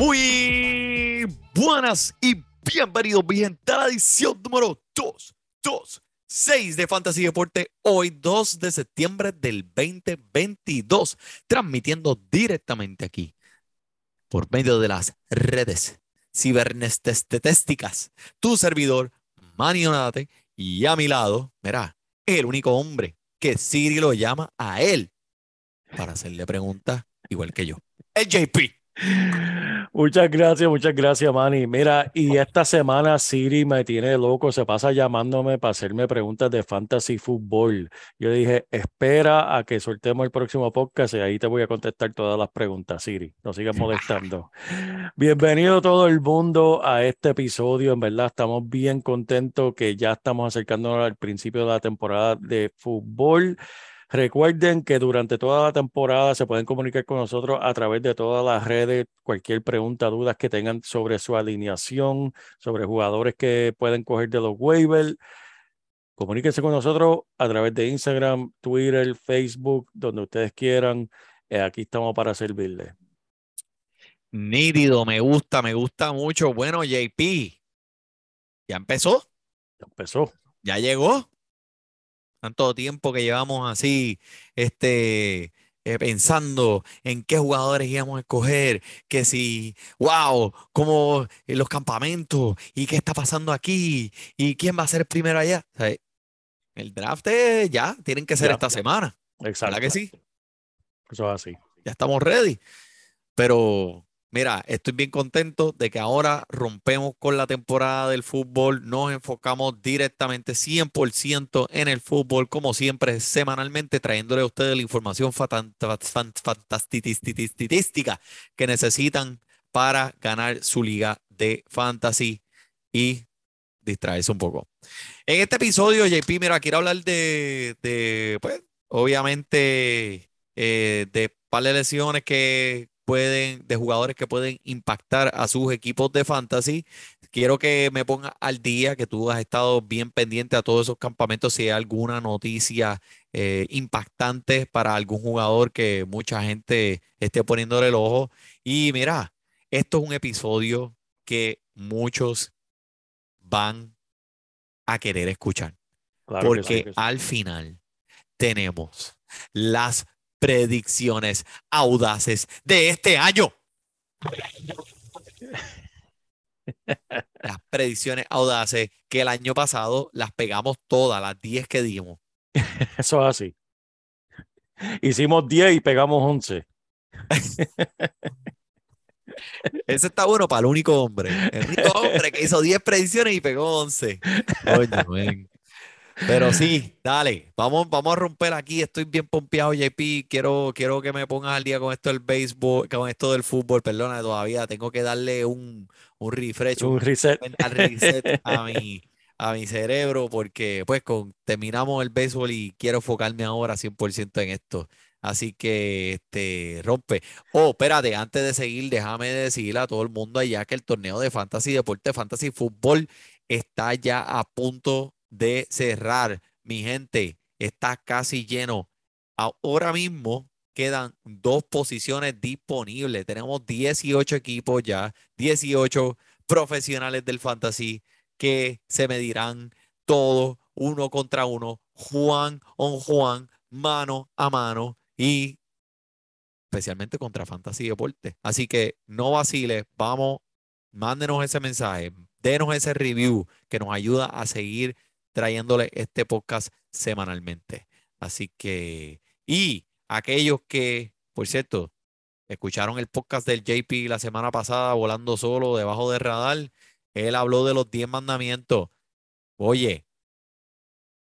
Muy buenas y bienvenidos gente a la edición número 226 de Fantasy Deporte, hoy 2 de septiembre del 2022, transmitiendo directamente aquí por medio de las redes cibernestetésticas, tu servidor, Manny Onate, y a mi lado, mira, el único hombre que Siri lo llama a él para hacerle preguntas igual que yo, el JP. Muchas gracias, muchas gracias, Manny. Mira, y esta semana Siri me tiene loco, se pasa llamándome para hacerme preguntas de fantasy fútbol. Yo dije, espera a que soltemos el próximo podcast y ahí te voy a contestar todas las preguntas, Siri. No sigas molestando. Bienvenido todo el mundo a este episodio. En verdad, estamos bien contentos que ya estamos acercándonos al principio de la temporada de fútbol. Recuerden que durante toda la temporada se pueden comunicar con nosotros a través de todas las redes, cualquier pregunta, dudas que tengan sobre su alineación, sobre jugadores que pueden coger de los waivers. Comuníquense con nosotros a través de Instagram, Twitter, Facebook, donde ustedes quieran. Eh, aquí estamos para servirles. Nítido, me gusta, me gusta mucho. Bueno, JP, ya empezó, Ya empezó. ya llegó. Tanto tiempo que llevamos así, este, eh, pensando en qué jugadores íbamos a escoger, que si, wow, como en los campamentos, y qué está pasando aquí, y quién va a ser primero allá. O sea, el draft es ya, tienen que ser Ya, esta ya. semana, Exacto. ¿verdad que sí? Eso es así. ya estamos ready. Pero mira, estoy bien contento de que ahora rompemos con la temporada del fútbol, nos enfocamos directamente 100% en el fútbol, como siempre, semanalmente, trayéndole a ustedes la información fatan- fa- fan- fantastitística que necesitan para ganar su liga de fantasy y distraerse un poco. En este episodio, JP, mira, quiero hablar de, de, pues, obviamente, eh, de par de lesiones que pueden, de jugadores que pueden impactar a sus equipos de fantasy. Quiero que me pongas al día, que tú has estado bien pendiente a todos esos campamentos, si hay alguna noticia eh, impactante para algún jugador que mucha gente esté poniéndole el ojo. Y mira, esto es un episodio que muchos van a querer escuchar. Claro que Porque sí, que sí. al final tenemos las predicciones audaces de este año. Las predicciones audaces que el año pasado las pegamos todas, las 10 que dimos. Eso es así. Hicimos 10 y pegamos 11. Ese está bueno para el único hombre. El único hombre que hizo 10 predicciones y pegó 11. Coño, men. Pero sí, dale, vamos, vamos a romper aquí. Estoy bien pompeado, JP. Quiero, quiero que me pongas al día con esto del béisbol, con esto del fútbol. Perdona, todavía tengo que darle un, un refresh, un Un reset. reset a mi, a mi cerebro, porque pues con, terminamos el béisbol y quiero enfocarme ahora 100% en esto. Así que este rompe. Oh, espérate, antes de seguir, déjame decirle a todo el mundo allá que el torneo de Fantasy Deporte, Fantasy Fútbol, está ya a punto de cerrar. Mi gente, está casi lleno. Ahora mismo quedan dos posiciones disponibles. Tenemos 18 equipos ya, 18 profesionales del Fantasy que se medirán todos uno contra uno, Juan on Juan, mano a mano y especialmente contra Fantasy Deporte. Así que no vaciles, vamos, mándenos ese mensaje. denos ese review que nos ayuda a seguir trayéndole este podcast semanalmente. Así que, y aquellos que, por cierto, escucharon el podcast del JP la semana pasada, volando solo, debajo del radar, él habló de los 10 mandamientos. Oye,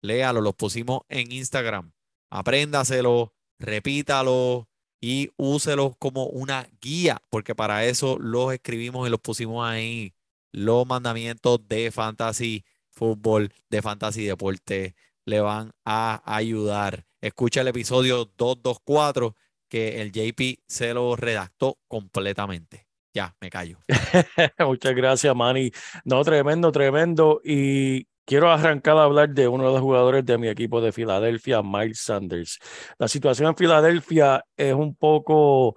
léalo, los pusimos en Instagram. Apréndaselo, repítalo y úselo como una guía, porque para eso los escribimos y los pusimos ahí. Los mandamientos de fantasy fútbol, de fantasy deporte le van a ayudar. Escucha el episodio 224 que el JP se lo redactó completamente. Ya, me callo. Muchas gracias, Manny. No, tremendo, tremendo. Y quiero arrancar a hablar de uno de los jugadores de mi equipo de Filadelfia, Miles Sanders. La situación en Filadelfia es un poco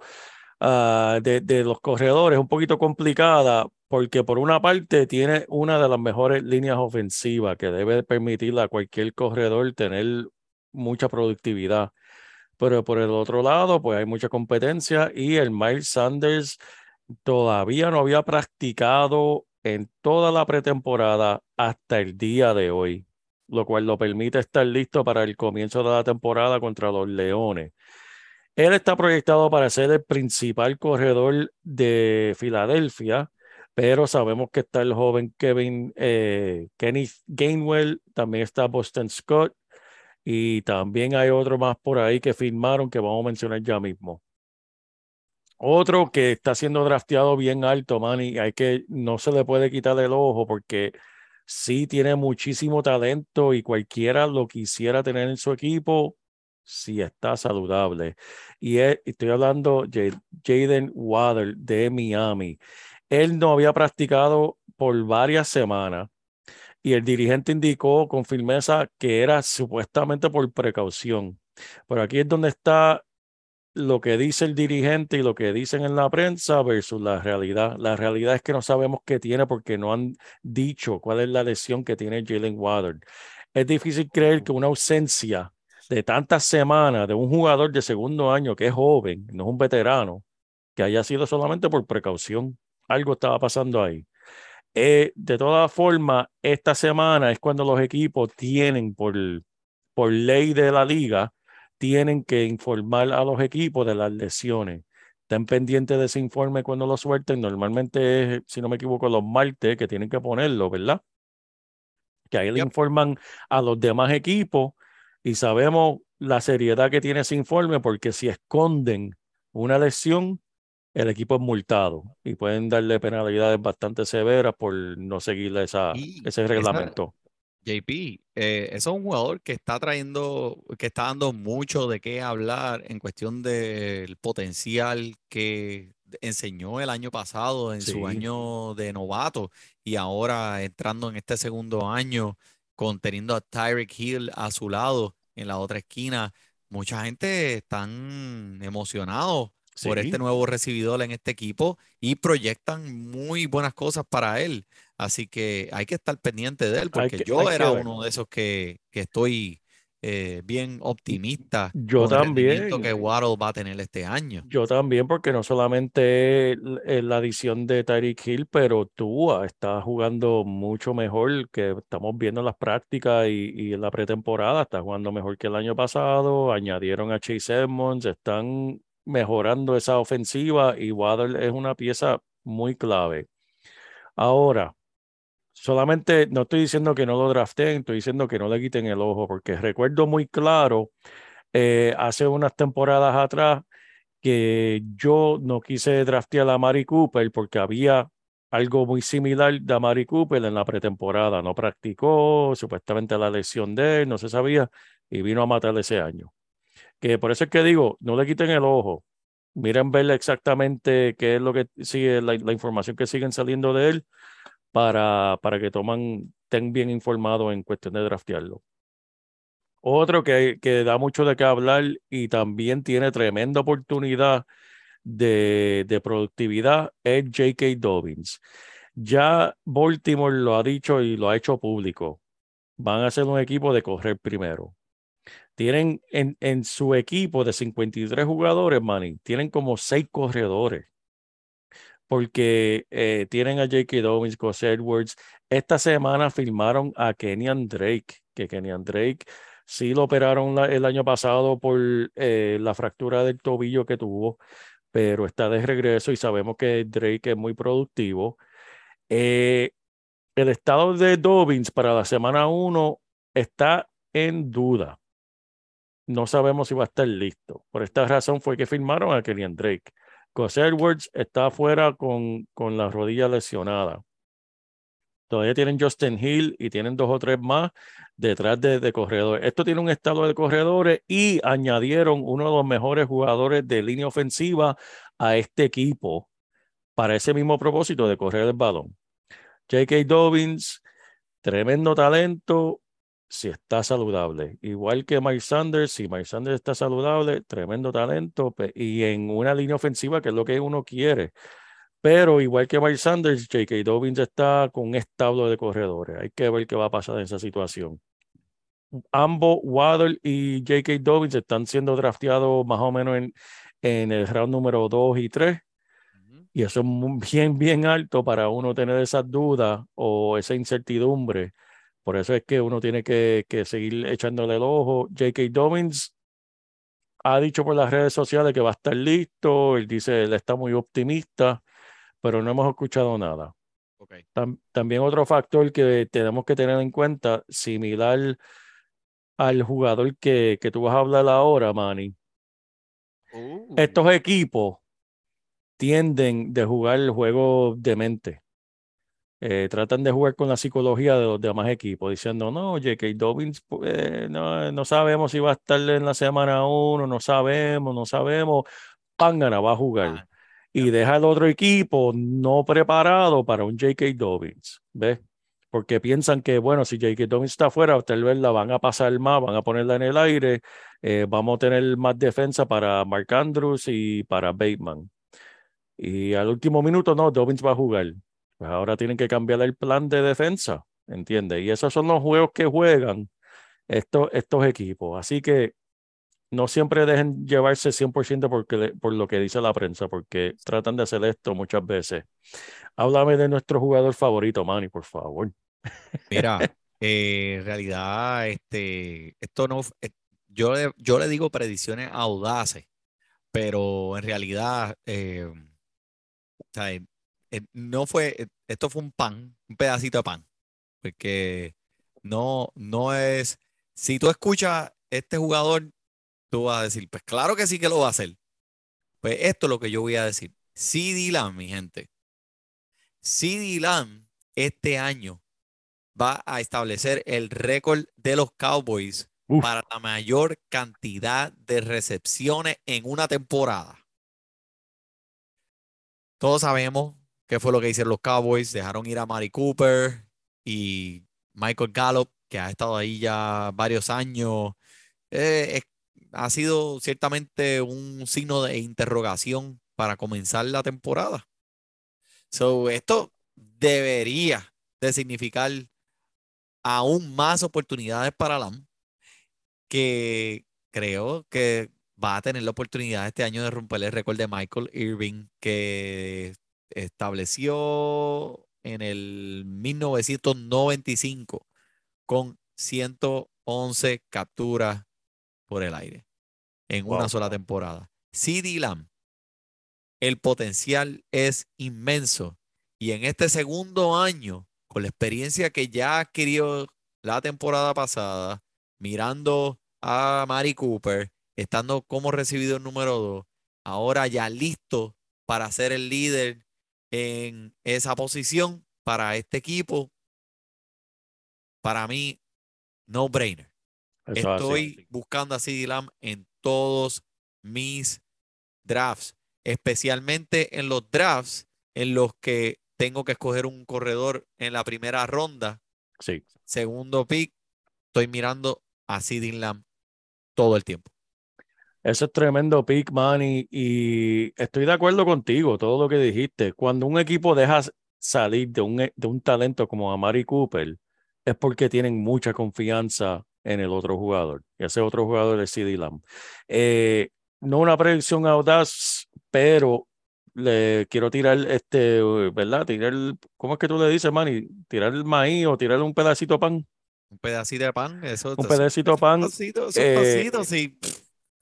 ah, de, de los corredores, un poquito complicada, porque por una parte tiene una de las mejores líneas ofensivas que debe permitirle a cualquier corredor tener mucha productividad. Pero por el otro lado, pues hay mucha competencia y el Miles Sanders todavía no había practicado en toda la pretemporada hasta el día de hoy, lo cual lo permite estar listo para el comienzo de la temporada contra los Leones. Él está proyectado para ser el principal corredor de Filadelfia, pero sabemos que está el joven Kevin eh, Kenneth Gainwell, también está Boston Scott y también hay otro más por ahí que firmaron que vamos a mencionar ya mismo. Otro que está siendo drafteado bien alto, man, y hay que, no se le puede quitar el ojo porque sí tiene muchísimo talento y cualquiera lo quisiera tener en su equipo si está saludable. Y estoy hablando de Jaden Waddle de Miami. Él no había practicado por varias semanas y el dirigente indicó con firmeza que era supuestamente por precaución. Pero aquí es donde está lo que dice el dirigente y lo que dicen en la prensa versus la realidad. La realidad es que no sabemos qué tiene porque no han dicho cuál es la lesión que tiene Jalen Waddard. Es difícil creer que una ausencia de tantas semanas de un jugador de segundo año que es joven, no es un veterano, que haya sido solamente por precaución. Algo estaba pasando ahí. Eh, de todas formas, esta semana es cuando los equipos tienen, por, por ley de la liga, tienen que informar a los equipos de las lesiones. Estén pendientes de ese informe cuando lo suelten. Normalmente es, si no me equivoco, los martes que tienen que ponerlo, ¿verdad? Que ahí le informan a los demás equipos y sabemos la seriedad que tiene ese informe porque si esconden una lesión, el equipo es multado y pueden darle penalidades bastante severas por no seguir esa, ese reglamento. JP, eh, es un jugador que está trayendo, que está dando mucho de qué hablar en cuestión del potencial que enseñó el año pasado en su año de novato y ahora entrando en este segundo año, conteniendo a Tyreek Hill a su lado en la otra esquina. Mucha gente están emocionados por este nuevo recibidor en este equipo y proyectan muy buenas cosas para él. Así que hay que estar pendiente de él, porque yo era uno de esos que, que estoy eh, bien optimista. Yo también. que Waddle va a tener este año. Yo también, porque no solamente la adición de Tyreek Hill, pero Tua está jugando mucho mejor que estamos viendo en las prácticas y, y, en la pretemporada. Está jugando mejor que el año pasado. Añadieron a Chase Edmonds, están mejorando esa ofensiva y Waddle es una pieza muy clave. Ahora, solamente no estoy diciendo que no lo draften, estoy diciendo que no le quiten el ojo, porque recuerdo muy claro eh, hace unas temporadas atrás que yo no quise draftear a Mari Cooper porque había algo muy similar de Mari Cooper en la pretemporada. No practicó, supuestamente la lesión de él, no se sabía, y vino a matar ese año que por eso es que digo, no le quiten el ojo, miren verle exactamente qué es lo que sigue, la, información que siguen saliendo de él para, para que toman, estén bien informados en cuestión de draftearlo. Otro que, que da mucho de qué hablar y también tiene tremenda oportunidad de, de productividad es J.K. Dobbins. Ya Baltimore lo ha dicho y lo ha hecho público. Van a ser un equipo de correr primero tienen en, en su equipo de 53 jugadores, Manny, tienen como seis corredores. porque eh, tienen a J.K. Dobbins, Gus Edwards. Esta semana firmaron a Kenyan Drake, que Kenyan Drake sí lo operaron el año pasado por eh, la fractura del tobillo que tuvo, pero está de regreso y sabemos que Drake es muy productivo. Eh, el estado de Dobbins para la semana 1 está en duda. No sabemos si va a estar listo. Por esta razón fue que firmaron a Kenyan Drake. Gus Edwards está afuera con, con la rodilla lesionada. Todavía tienen Justin Hill y tienen dos o tres más detrás de, de corredores. Esto tiene un estado de corredores y añadieron uno de los mejores jugadores de línea ofensiva a este equipo para ese mismo propósito de correr el balón. J.K. Dobbins, tremendo talento, si está saludable. Igual que Mike Sanders, si Mike Sanders está saludable, tremendo talento y en una línea ofensiva que es lo que uno quiere. Pero igual que Mike Sanders, J.K. Dobbins está con un establo de corredores. Hay que ver qué va a pasar en esa situación. Ambos, Waddle y J.K. Dobbins, están siendo drafteados más o menos en, en el round número 2 y 3. Ujú. Y eso es bien, bien alto para uno tener esas dudas o esa incertidumbre. Por eso es que uno tiene que, que seguir echándole el ojo. J.K. Dobbins ha dicho por las redes sociales que va a estar listo. Él dice, él está muy optimista, pero no hemos escuchado nada. Tam- también otro factor que tenemos que tener en cuenta, similar al jugador que, que tú vas a hablar ahora, Manny. Uh, Estos equipos tienden de jugar el juego de mente. Eh, tratan de jugar con la psicología de los demás equipos, diciendo, no, J.K. Dobbins, pues, no, no sabemos si va a estar en la semana 1, no sabemos, no sabemos. Pangana va a jugar. ah, y deja al otro equipo no preparado para un J.K. Dobbins, ¿ves? Porque piensan que, bueno, si J.K. Dobbins está afuera, tal vez la van a pasar más, van a ponerla en el aire, eh, vamos a tener más defensa para Mark Andrews y para Bateman. Y al último minuto, no, Dobbins va a jugar. Pues ahora tienen que cambiar el plan de defensa, ¿entiendes? Y esos son los juegos que juegan estos, estos equipos. Así que no siempre dejen llevarse 100% porque, por lo que dice la prensa, porque tratan de hacer esto muchas veces. Háblame de nuestro jugador favorito, Manny, por favor. Mira, eh, en realidad, este, esto no, eh, yo le, yo le digo predicciones audaces, pero en realidad, eh, o sea, eh, no fue, eh, esto fue un pan, un pedacito de pan, porque no, no es, si tú escuchas este jugador, tú vas a decir, pues claro que sí que lo va a hacer. Pues esto es lo que yo voy a decir. CD Lamb, mi gente. CD Lamb este año va a establecer el récord de los Cowboys Uf. para la mayor cantidad de recepciones en una temporada. Todos sabemos qué fue lo que hicieron los Cowboys. Dejaron ir a Mari Cooper y Michael Gallup, que ha estado ahí ya varios años. Eh, ha sido ciertamente un signo de interrogación para comenzar la temporada. So, esto debería de significar aún más oportunidades para Lam, que creo que va a tener la oportunidad este año de romper el récord de Michael Irving, que estableció en el 1995 con 111 capturas por el aire en una sola temporada. CD Lamb, el potencial es inmenso. Y en este segundo año, con la experiencia que ya adquirió la temporada pasada, mirando a Mari Cooper, estando como recibido el número 2, ahora ya listo para ser el líder en esa posición para este equipo, para mí, no brainer. Eso es así. Estoy buscando a CD Lamb en todos mis drafts, especialmente en los drafts en los que tengo que escoger un corredor en la primera ronda, Sí. segundo pick, estoy mirando a CD Lamb todo el tiempo. Ese es tremendo pick, Manny, y estoy de acuerdo contigo, todo lo que dijiste. Cuando un equipo deja salir de un, e- de un talento como Amari Cooper, es porque tienen mucha confianza en el otro jugador. Y ese otro jugador es CD Lamb. Eh, no una predicción audaz, pero le quiero tirar este, ¿verdad? Tirar, ¿cómo es que tú le dices, Manny? Tirar el maíz o tirar un pedacito de pan. Un pedacito de pan, eso. Un eso- pedacito de pan, Pedacito, esos eh, pasitos, sí.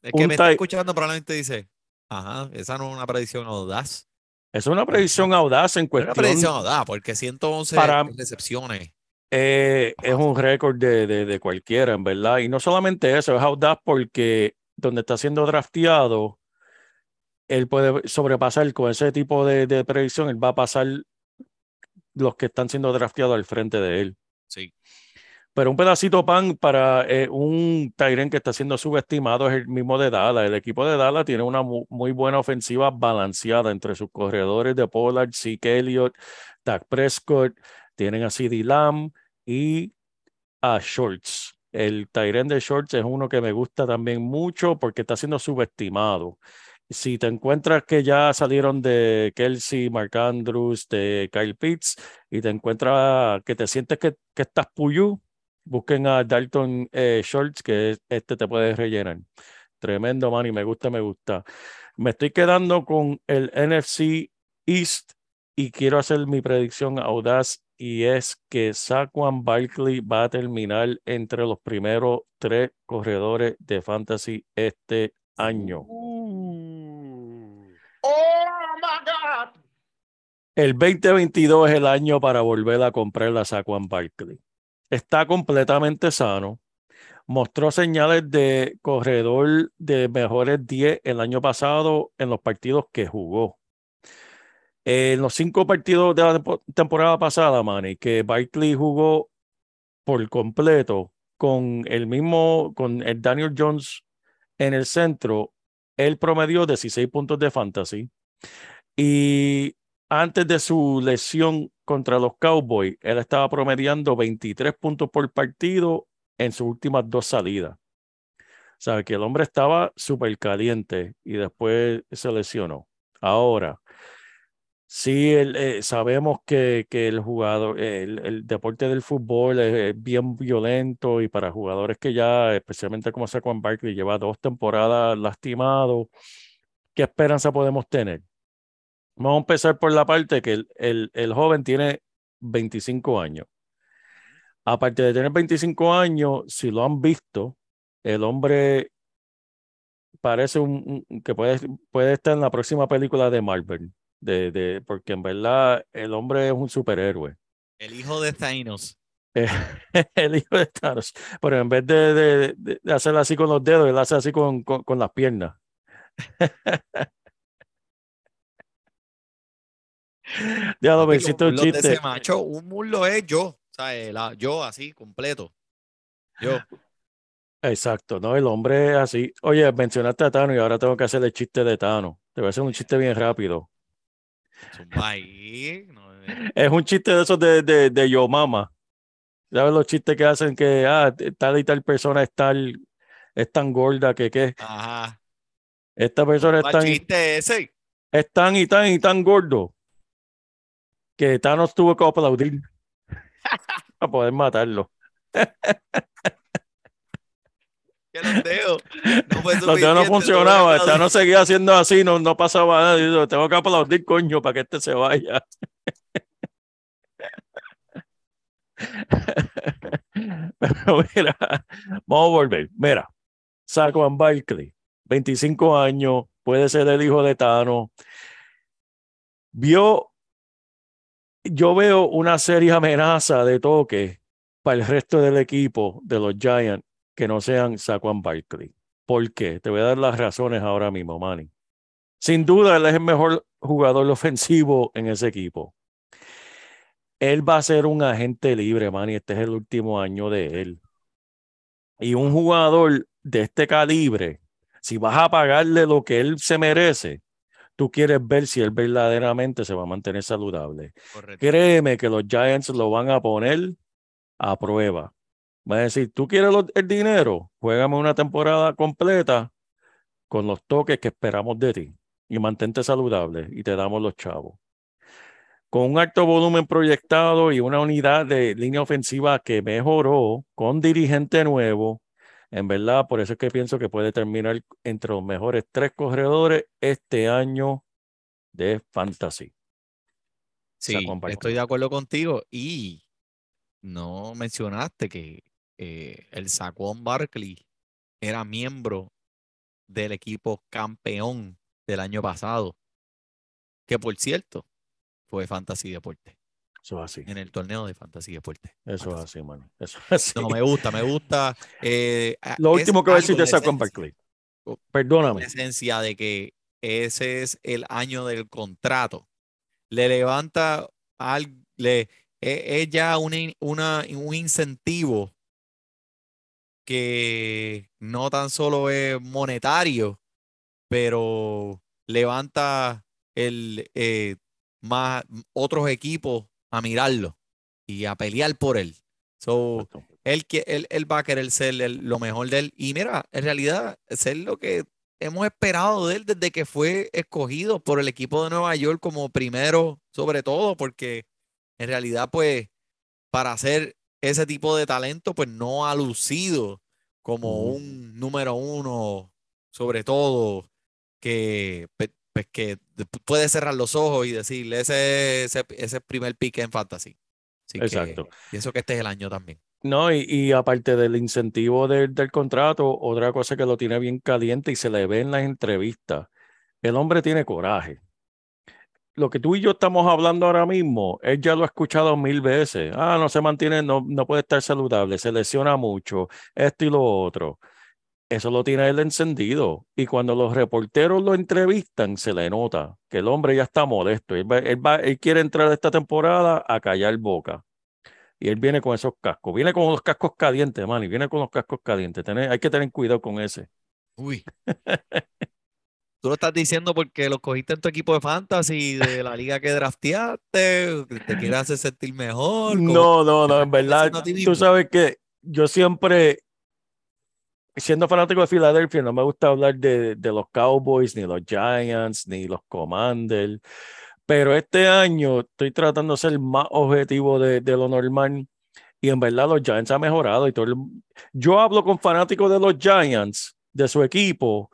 El que me está escuchando probablemente dice, ajá, esa no es una predicción audaz. Es una predicción audaz en Es una cuestión. predicción audaz, porque 111 Para- recepciones. eh, es un récord de, de, de cualquiera, en verdad. Y no solamente eso, es audaz porque donde está siendo drafteado, él puede sobrepasar con ese tipo de, de predicción, él va a pasar los que están siendo drafteados al frente de él. Sí. Pero un pedacito pan para eh, un Tyren que está siendo subestimado es el mismo de Dallas. El equipo de Dallas tiene una mu- muy buena ofensiva balanceada entre sus corredores de Pollard, Zeke Elliott, Dak Prescott. Tienen a CeeDee Lamb y a Shorts. El Tyren de Shorts es uno que me gusta también mucho porque está siendo subestimado. Si te encuentras que ya salieron de Kelsey, Mark Andrews, de Kyle Pitts, y te encuentras que te sientes que, que estás puyú, busquen a Dalton eh, Shorts, que es- este te puede rellenar. Tremendo, man, y me gusta, me gusta. Me estoy quedando con el NFC East y quiero hacer mi predicción audaz y es que Saquon Barkley va a terminar entre los primeros tres corredores de fantasy este año. El 2022 es el año para volver a comprar la Saquon Barkley. Está completamente sano. Mostró señales de corredor de mejores 10 el año pasado en los partidos que jugó. En los cinco partidos de la tempo- temporada pasada, Manny, que Barkley jugó por completo con el mismo, con el Daniel Jones en el centro, él promedió 16 puntos de fantasy. Y antes de su lesión contra los Cowboys, él estaba promediando 23 puntos por partido en sus últimas dos salidas. O sea, que el hombre estaba súper caliente y después se lesionó. Ahora, sí, el, eh, sabemos que, que el jugador, el, deporte del fútbol es, es bien violento y para jugadores que ya, especialmente como Saquon Barkley, lleva dos temporadas lastimado, ¿qué esperanza podemos tener? Vamos a empezar por la parte que el, el, el joven tiene 25 años. Aparte de tener 25 años, si lo han visto, el hombre parece un, un- que puede, puede estar en la próxima película de Marvel, de, de, porque en verdad el hombre es un superhéroe. El hijo de Thanos. Eh, el hijo de Thanos. Pero en vez de, de, de- de hacer así con los dedos, él hace así con, con, con las piernas. Ya lo me hiciste un de chiste. ese macho, un muslo es yo. ¿sabes? La- yo así, completo. Yo. Exacto, ¿no? El hombre es así. Oye, mencionaste a Tano y ahora tengo que hacer el chiste de Tano. Te voy a hacer un chiste bien rápido. Eh. Es un chiste de esos de, de, de Yo Mama. ¿Sabes los chistes que hacen que ah, tal y tal persona es tal, es tan gorda que qué? Ajá. Esta persona es ¿Cuál tan, chiste ese? es tan y tan y tan gordo que Thanos tuvo que aplaudir para poder matarlo. Que los dedos. No fue Los dedos no que Thanos seguía haciendo así, no, no pasaba nada. Dice, tengo que aplaudir, coño, para que este se vaya. Pero mira, vamos a volver. Mira, Saquon Barkley, 25 años, puede ser el hijo de Thanos. Vio, yo veo una seria amenaza de toque para el resto del equipo de los Giants que no sean Saquon Barkley. ¿Por qué? Te voy a dar las razones ahora mismo, Manny. Sin duda, él es el mejor jugador ofensivo en ese equipo. Él va a ser un agente libre, Manny. Este es el último año de él. Y un jugador de este calibre, si vas a pagarle lo que él se merece, tú quieres ver si él verdaderamente se va a mantener saludable. Correcto. Créeme que los Giants lo van a poner a prueba. Va a decir, ¿tú quieres lo- el dinero? Juégame una temporada completa con los toques que esperamos de ti y mantente saludable y te damos los chavos. Con un alto volumen proyectado y una unidad de línea ofensiva que mejoró con dirigente nuevo, en verdad, por eso es que pienso que puede terminar entre los mejores tres corredores este año de fantasy. Sí, estoy de acuerdo contigo. Y no mencionaste que eh, el Saquon Barkley era miembro del equipo campeón del año pasado, que por cierto fue Fantasy Deporte, Eso es así. en el torneo de Fantasy Deporte. Eso es así, mano. Eso es así. No, me gusta, me gusta. eh, Lo último que voy a decir de esencia- Barkley. Oh, Perdóname. la esencia de que ese es el año del contrato. Le levanta al, le, e- es ya una una- un incentivo que no tan solo es monetario, pero levanta el, eh, más otros equipos a mirarlo y a pelear por él. So, él, que- él, él va a querer ser el- lo mejor de él. Y mira, en realidad, ser lo que hemos esperado de él desde que fue escogido por el equipo de Nueva York como primero, sobre todo, porque en realidad, pues, para ser ese tipo de talento, pues no ha lucido como un número uno, sobre todo, que, pe- pues, que de- puede cerrar los ojos y decirle ese, ese, ese primer pick en fantasy. Así que Exacto. pienso que este es el año también. No, y, y aparte del incentivo del, del contrato, otra cosa que lo tiene bien caliente y se le ve en las entrevistas, el hombre tiene coraje. Lo que tú y yo estamos hablando ahora mismo, él ya lo ha escuchado mil veces. Ah, no se mantiene, no, no puede estar saludable, se lesiona mucho, esto y lo otro. Eso lo tiene él encendido. Y cuando los reporteros lo entrevistan, se le nota que el hombre ya está molesto. Él, va- él va- él quiere entrar esta temporada a callar boca. Y él viene con esos cascos. Viene con los cascos calientes, man. Y viene con los cascos calientes. Tener- hay que tener cuidado con ese. Uy. Tú lo estás diciendo porque lo cogiste en tu equipo de fantasy de la liga que drafteaste, que te quieres hacer sentir mejor. No, no, no. En verdad, tú sabes que yo siempre, siendo fanático de Filadelfia, no me gusta hablar de, de los Cowboys, ni los Giants, ni los Commanders. Pero este año estoy tratando de ser más objetivo de, de lo normal. Y en verdad los Giants han mejorado. Y todo el- Yo hablo con fanáticos de los Giants, de su equipo,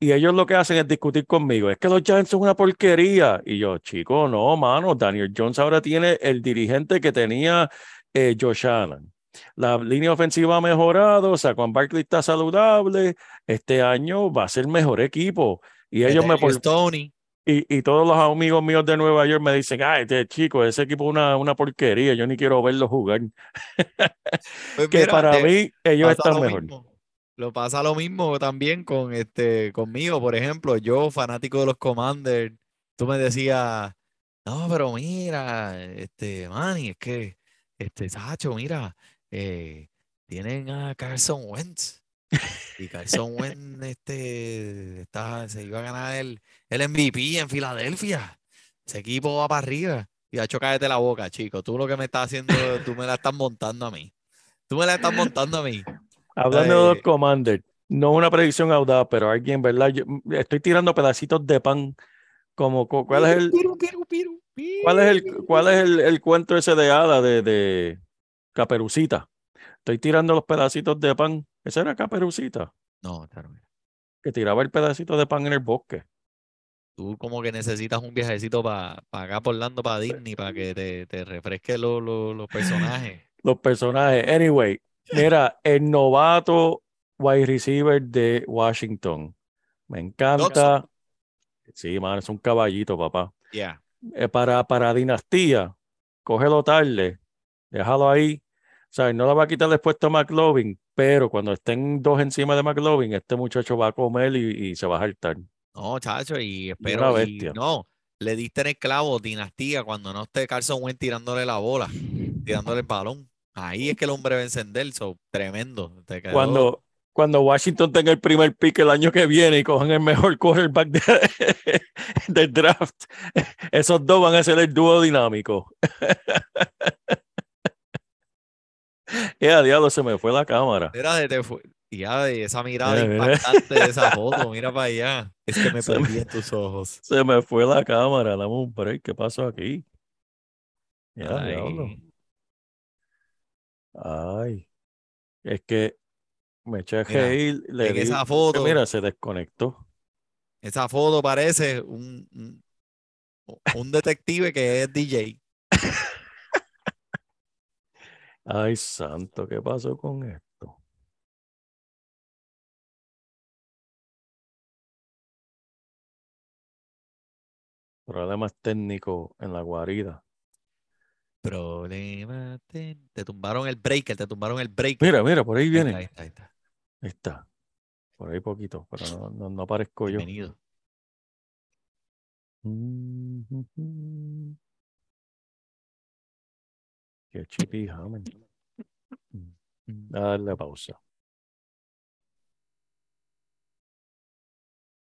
y ellos lo que hacen es discutir conmigo. Es que los Giants son una porquería. Y yo, chico, no, mano. Daniel Jones ahora tiene el dirigente que tenía eh, Josh Allen. La línea ofensiva ha mejorado. Saquon Barkley está saludable. Este año va a ser mejor equipo. Y ellos me, por- Toney. y, y todos los amigos míos de Nueva York me dicen, ay, este chico, ese equipo es una, una porquería, yo ni quiero verlo jugar. Pues Que mira, para mí ellos están lo mejor. mismo. Lo pasa lo mismo también con este conmigo, por ejemplo, yo fanático de los Commanders, tú me decías, no, pero mira, este Manny, es que este Sacho, mira, eh, tienen a Carson Wentz. Y Carson Wentz este está, se iba a ganar el, el MVP en Filadelfia. Ese equipo va para arriba. Y ha hecho cállate la boca, chico. Tú lo que me estás haciendo, tú me la estás montando a mí. Tú me la estás montando a mí. Hablando de los Eh, Commanders, no una predicción audaz, pero alguien, ¿verdad? Yo mm, estoy tirando pedacitos de pan. Como, cu- ¿cuál es el, cuál es el, cuál es el, el cuento ese de hada de, de Caperucita? Estoy tirando los pedacitos de pan. Esa era Caperucita, No, claro. que tiraba el pedacito de pan en el bosque. Tú como que necesitas un viajecito para acá por Orlando, para Disney, para que te, te refresque lo- lo- los personajes. los personajes. Anyway, mira, el novato wide receiver de Washington. Me encanta. Sí, man, es un caballito, papá. Ya. Eh, para, para dinastía, cógelo tarde, déjalo ahí. Sea, no le va a quitar puesto a McLovin, pero cuando estén dos encima de McLovin, este muchacho va a comer y, y se va a saltar. No, chacho, y una espero. y bestia. no, le diste en el clavo, dinastía, cuando no esté Carson Wentz tirándole la bola, tirándole el balón. Ahí es que el hombre va a encender, so, tremendo. Te quedó- Cuando, cuando Washington tenga el primer pick el año que viene y cojan el mejor quarterback de- del draft, esos dos van a ser el dúo dinámico. Ya, diablo, se me fue la cámara. Mira, de- te fue- ya esa mirada Mira, mira. impactante de esa foto, mira para allá. Es que me Se me- perdí en tus ojos. Se me fue la cámara, dame un break, ¿qué pasó aquí? Ya, diablo. Ay, Ay, es que me eché a reír, le en di- esa foto, Mira, se desconectó. esa foto parece un, un- un detective que es DJ. Ay, santo, ¿qué pasó con esto? Problemas técnicos en la guarida. Problema. Te, te tumbaron el breaker, te tumbaron el breaker. Mira, mira, por ahí viene. ahí está, ahí está. Ahí está. Por ahí poquito, pero no, no, no aparezco yo. Bienvenido. Mm, Qué chipija, men. A darle pausa.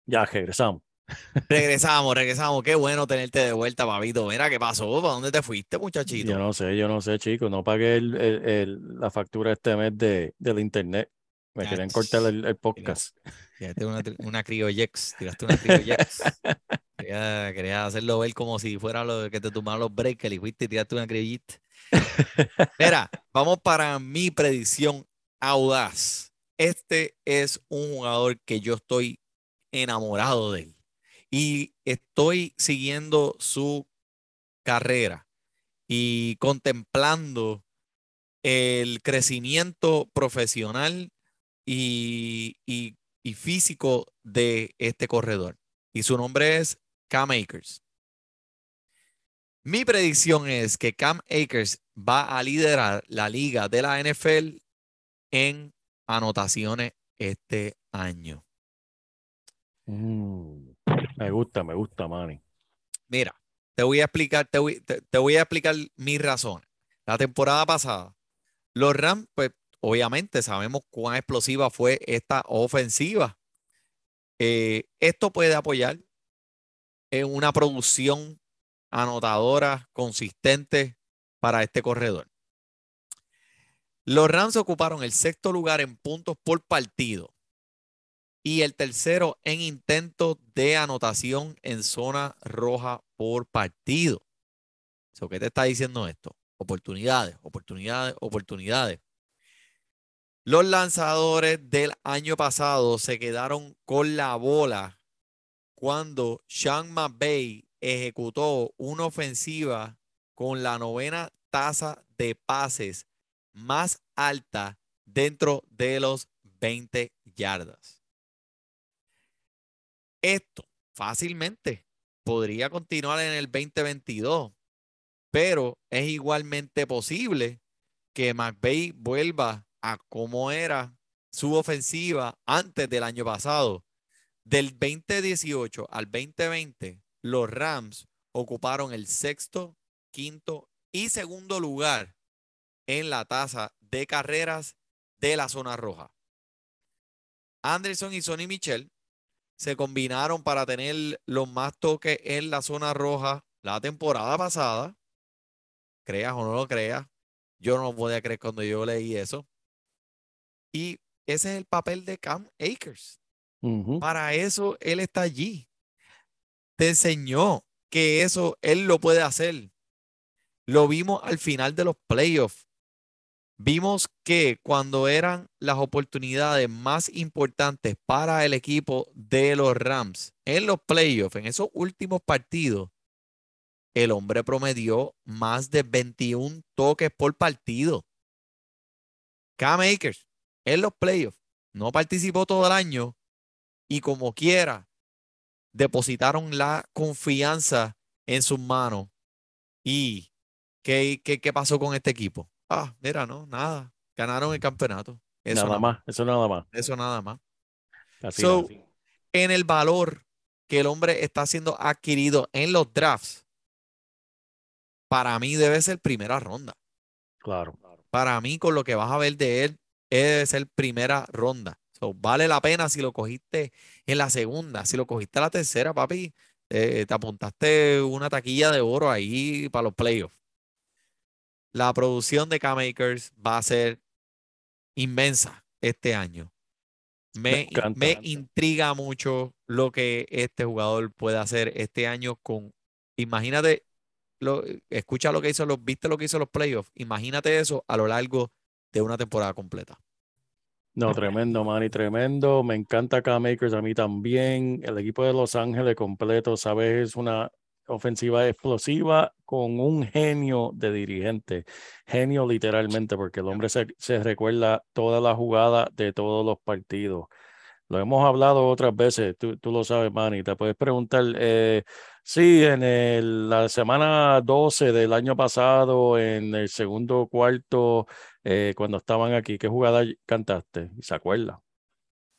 Ya regresamos. Regresamos, regresamos. Qué bueno tenerte de vuelta, papito. Mira, ¿qué pasó? ¿Para dónde te fuiste, muchachito? Yo no sé, yo no sé, chicos. No pagué el- el- el- la factura este mes de, del internet. Me querían cortar el, el podcast. Tiraste una, una criojex, tiraste una criojex. Quería, quería hacerlo ver como si fuera lo que te tomaron los breakers y fuiste y tiraste una criollita. Mira, vamos para mi predicción audaz. Este es un jugador que yo estoy enamorado de él y estoy siguiendo su carrera y contemplando el crecimiento profesional y, y- físico de este corredor. Y su nombre es Cam Akers. Mi predicción es que Cam Akers va a liderar la liga de la NFL en anotaciones este año. Mm, me gusta, me gusta, Manny. Mira, te voy a explicar, te voy, te- te voy a explicar mis razones. La temporada pasada, los Rams, pues obviamente sabemos cuán explosiva fue esta ofensiva. Eh, esto puede apoyar en una producción anotadora consistente para este corredor. Los Rams ocuparon el sexto lugar en puntos por partido y el tercero en intentos de anotación en zona roja por partido. So, ¿Qué te está diciendo esto? Oportunidades, oportunidades, oportunidades. Los lanzadores del año pasado se quedaron con la bola cuando Sean McVay ejecutó una ofensiva con la novena tasa de pases más alta dentro de los 20 yardas. Esto fácilmente podría continuar en el 2022, pero es igualmente posible que McVay vuelva a como era su ofensiva antes del año pasado. Del 2018 al 2020, los Rams ocuparon el sexto, quinto y segundo lugar en la tasa de carreras de la zona roja. Anderson y Sonny Michel se combinaron para tener los más toques en la zona roja la temporada pasada. Creas o no lo creas, yo no lo podía creer cuando yo leí eso. Y ese es el papel de Cam Akers. Para eso él está allí. Te enseñó que eso él lo puede hacer. Lo vimos al final de los playoffs. Vimos que cuando eran las oportunidades más importantes para el equipo de los Rams en los playoffs, en esos últimos partidos, el hombre promedió más de 21 toques por partido. Cam Akers en los playoffs no participó todo el año y como quiera depositaron la confianza en sus manos. ¿Y qué, qué, qué pasó con este equipo? Ah, mira, no, nada. Ganaron el campeonato. Eso Nada más, eso nada más. Eso nada más. So, nada. En el valor que el hombre está siendo adquirido en los drafts, para mí debe ser primera ronda. Claro. Para mí, con lo que vas a ver de él, debe ser primera ronda. So, vale la pena si lo cogiste en la segunda, si lo cogiste en la tercera, papi, eh, te apuntaste una taquilla de oro ahí para los playoffs. La producción de K-Makers va a ser inmensa este año. Me, encanta. me intriga mucho lo que este jugador puede hacer este año con, imagínate, lo, escucha lo que hizo los, viste lo que hizo los playoffs, imagínate eso a lo largo de una temporada completa. No, tremendo, Manny, tremendo. Me encanta Cam Akers a mí también. El equipo de Los Ángeles completo, ¿sabes? Es una ofensiva explosiva con un genio de dirigente. Genio literalmente, porque el hombre se, se recuerda toda la jugada de todos los partidos. Lo hemos hablado otras veces, tú, tú lo sabes, Manny. Te puedes preguntar, eh, sí, en el- la semana 12 del año pasado, en el segundo cuarto, eh, cuando estaban aquí, ¿qué jugada cantaste? Y se acuerda.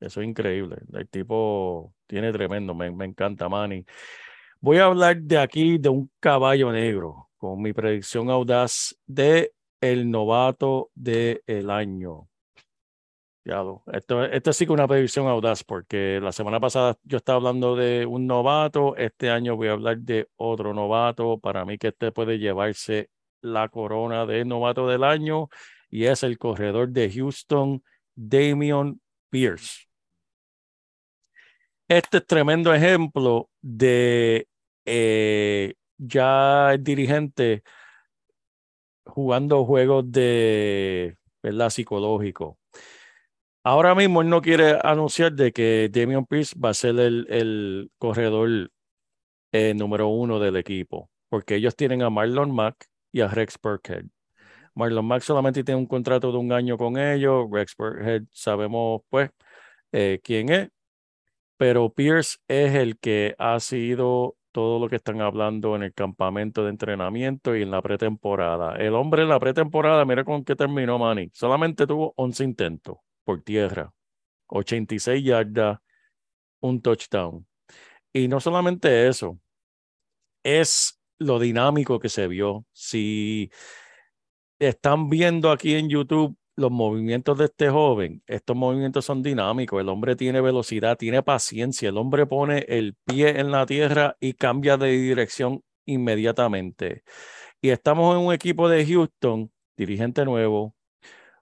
Eso es increíble. El tipo tiene tremendo, me, me encanta, Manny. Voy a hablar de aquí de un caballo negro, con mi predicción audaz de el novato del año. Diablo, Esto, esto sí que es una predicción audaz, porque la semana pasada yo estaba hablando de un novato, este año voy a hablar de otro novato. Para mí que este puede llevarse la corona de novato del año y es el corredor de Houston, Damian Pierce. Este es tremendo ejemplo de eh, ya el dirigente jugando juegos de, ¿verdad? Psicológico. Ahora mismo él no quiere anunciar de que Damian Pierce va a ser el, el corredor eh, número uno del equipo, porque ellos tienen a Marlon Mack y a Rex Burkhead. Marlon Mack solamente tiene un contrato de un año con ellos, Rex Burkhead sabemos pues eh, quién es, pero Pierce es el que ha sido todo lo que están hablando en el campamento de entrenamiento y en la pretemporada. El hombre en la pretemporada, mira con qué terminó Manny, solamente tuvo 11 intentos por tierra, 86 yardas, un touchdown. Y no solamente eso, es lo dinámico que se vio. Si están viendo aquí en YouTube los movimientos de este joven, estos movimientos son dinámicos, el hombre tiene velocidad, tiene paciencia, el hombre pone el pie en la tierra y cambia de dirección inmediatamente. Y estamos en un equipo de Houston, dirigente nuevo,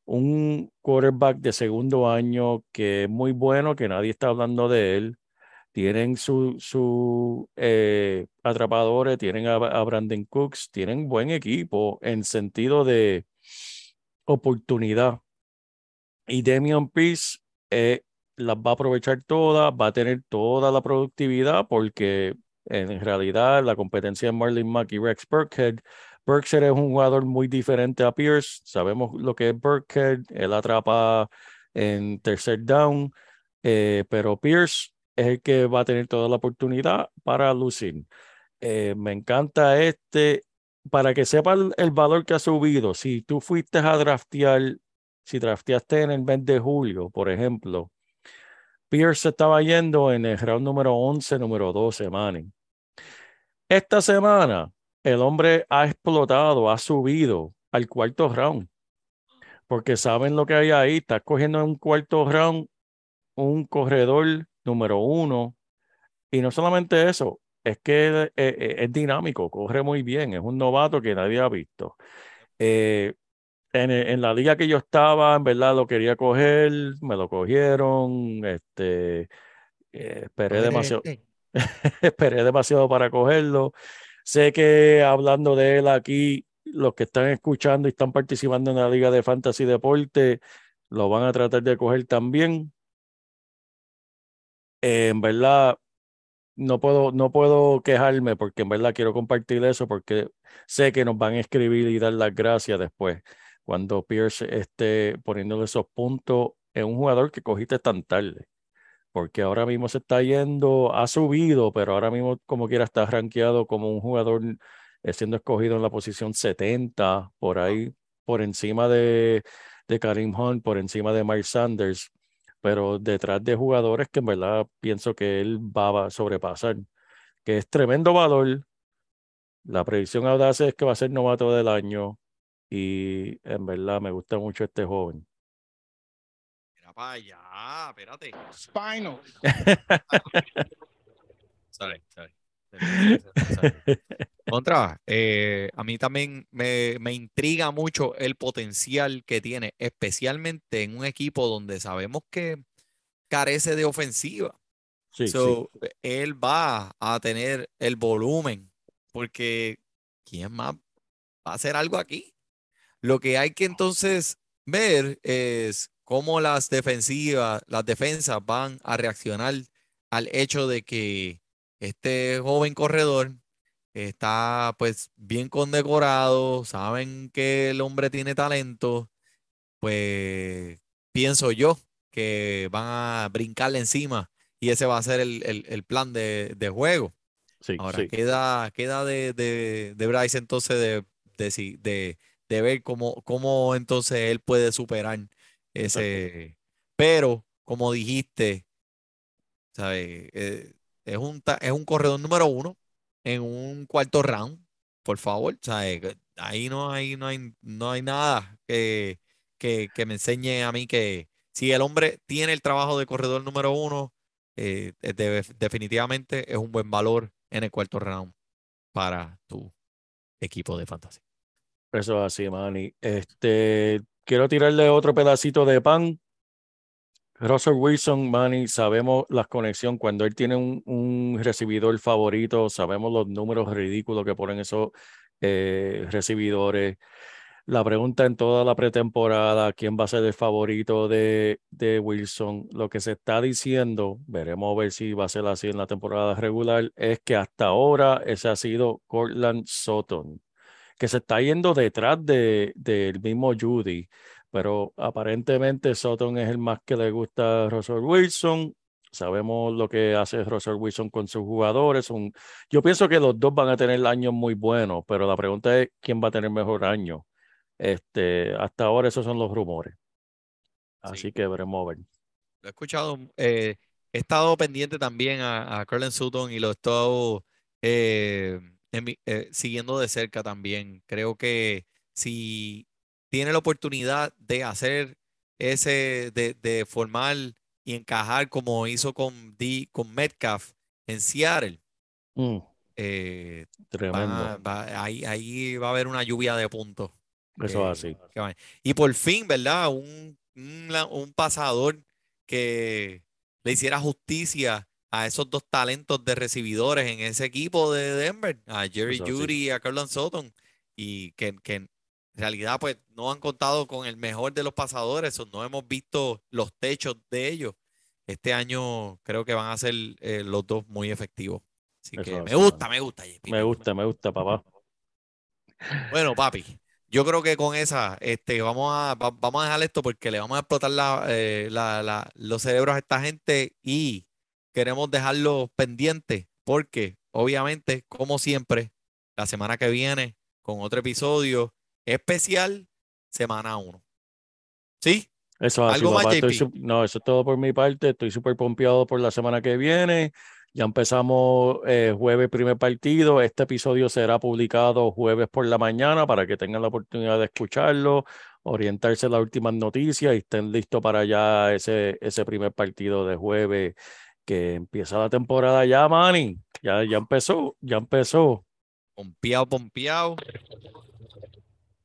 un quarterback de segundo año que es muy bueno, que nadie está hablando de él. Tienen su, su eh, atrapadores, tienen a, Brandon Cooks, tienen buen equipo en sentido de oportunidad. Y Damian Pierce eh, las va a aprovechar todas, va a tener toda la productividad porque en realidad la competencia de Marlon Mack y Rex Burkhead. Burkhead es un jugador muy diferente a Pierce. Sabemos lo que es Burkhead. Él atrapa en tercer down, eh, pero Pierce es el que va a tener toda la oportunidad para lucir. Eh, me encanta este para que sepa el, valor que ha subido, si tú fuiste a draftear, si drafteaste en el mes de julio, por ejemplo, Pierce estaba yendo en el round número 11, número 12, Manning. Esta semana, el hombre ha explotado, ha subido al cuarto round, porque saben lo que hay ahí, está cogiendo en un cuarto round un corredor número uno, y no solamente eso, es que es, es, es, dinámico, corre muy bien, es un novato que nadie ha visto. Eh, en, en, la liga que yo estaba, en verdad lo quería coger, me lo cogieron, este, eh, esperé demasiado, esperé demasiado para cogerlo. Sé que hablando de él aquí, los que están escuchando y están participando en la liga de fantasy deporte, lo van a tratar de coger también. Eh, en verdad, no puedo, no puedo quejarme porque en verdad quiero compartir eso porque sé que nos van a escribir y dar las gracias después cuando Pierce esté poniéndole esos puntos en un jugador que cogiste tan tarde. Porque ahora mismo se está yendo, ha subido, pero ahora mismo como quiera está rankeado como un jugador eh, siendo escogido en la posición 70, por ahí, por encima de, de Karim Hunt, por encima de Miles Sanders pero detrás de jugadores que en verdad pienso que él va a sobrepasar, que es tremendo valor. La predicción audaz es que va a ser novato del año y en verdad me gusta mucho este joven. Mira para allá, espérate. Spinal. sorry, sorry. Contra, eh, a mí también me, me, intriga mucho el potencial que tiene, especialmente en un equipo donde sabemos que carece de ofensiva. Sí, so, sí. Él va a tener el volumen, porque ¿quién más va a hacer algo aquí? Lo que hay que entonces ver es cómo las defensivas, las defensas van a reaccionar al hecho de que este joven corredor está pues bien condecorado, saben que el hombre tiene talento, pues pienso yo que van a brincarle encima y ese va a ser el, el- el plan de, de juego. Sí, Ahora sí. queda, queda de, de, de Bryce entonces de, de, de ver cómo, cómo entonces él puede superar ese. Pero, como dijiste, ¿sabes? Eh, es un, es un corredor número uno en un cuarto round, por favor. ¿sabes? Que Ahí no hay, no hay, no hay nada que, que, que me enseñe a mí que si el hombre tiene el trabajo de corredor número uno, eh, eh, definitivamente es un buen valor en el cuarto round para tu equipo de fantasía. Eso es así, Manny. Este, quiero tirarle otro pedacito de pan. Russell Wilson, Manny, sabemos la conexión. Cuando él tiene un, un recibidor favorito, sabemos los números ridículos que ponen esos eh, recibidores. La pregunta en toda la pretemporada, ¿quién va a ser el favorito de, de Wilson? Lo que se está diciendo, veremos a ver si va a ser así en la temporada regular, es que hasta ahora ese ha sido Cortland Sutton que se está yendo detrás de, del mismo Judy, pero aparentemente Sutton es el más que le gusta a Russell Wilson. Sabemos lo que hace Russell Wilson con sus jugadores. Yo pienso que los dos van a tener años muy buenos, pero la pregunta es quién va a tener mejor año. Este, hasta ahora esos son los rumores. Así Sí. que veremos a ver. Lo he escuchado, eh, he estado pendiente también a, a Sutton y lo he estado eh, en mi- eh, siguiendo de cerca también. Creo que si tiene la oportunidad de hacer ese, de, de formar y encajar como hizo con, D, con Metcalf en Seattle, Mm, eh, tremendo. va- va- ahí, ahí va a haber una lluvia de puntos. Eso es que- así. Y por fin, ¿verdad? Un, un, un pasador que le hiciera justicia a esos dos talentos de recibidores en ese equipo de Denver, a Jerry Eso así. Judy y a Carlon Sutton, y que, que en realidad pues no han contado con el mejor de los pasadores, o no hemos visto los techos de ellos. Este año creo que van a ser eh, los dos muy efectivos. Así Eso que me gusta, me gusta, JP, Me gusta, me gusta, papá. bueno, papi, yo creo que con esa, este, vamos a, va- vamos a dejar esto porque le vamos a explotar la, eh, la- la- los cerebros a esta gente y queremos dejarlos pendientes porque, obviamente, como siempre, la semana que viene, con otro episodio especial, semana 1. ¿Sí? Eso es así, ¿Algo más, papá. Estoy JP? sup- no, eso es todo por mi parte. Estoy súper pompeado por la semana que viene. Ya empezamos eh, jueves primer partido. Este episodio será publicado jueves por la mañana para que tengan la oportunidad de escucharlo, orientarse en las últimas noticias y estén listos para ya ese, ese primer partido de jueves que empieza la temporada ya, Manny. Ya, ya empezó, ya empezó. Pompeado, pompeado.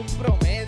compromete.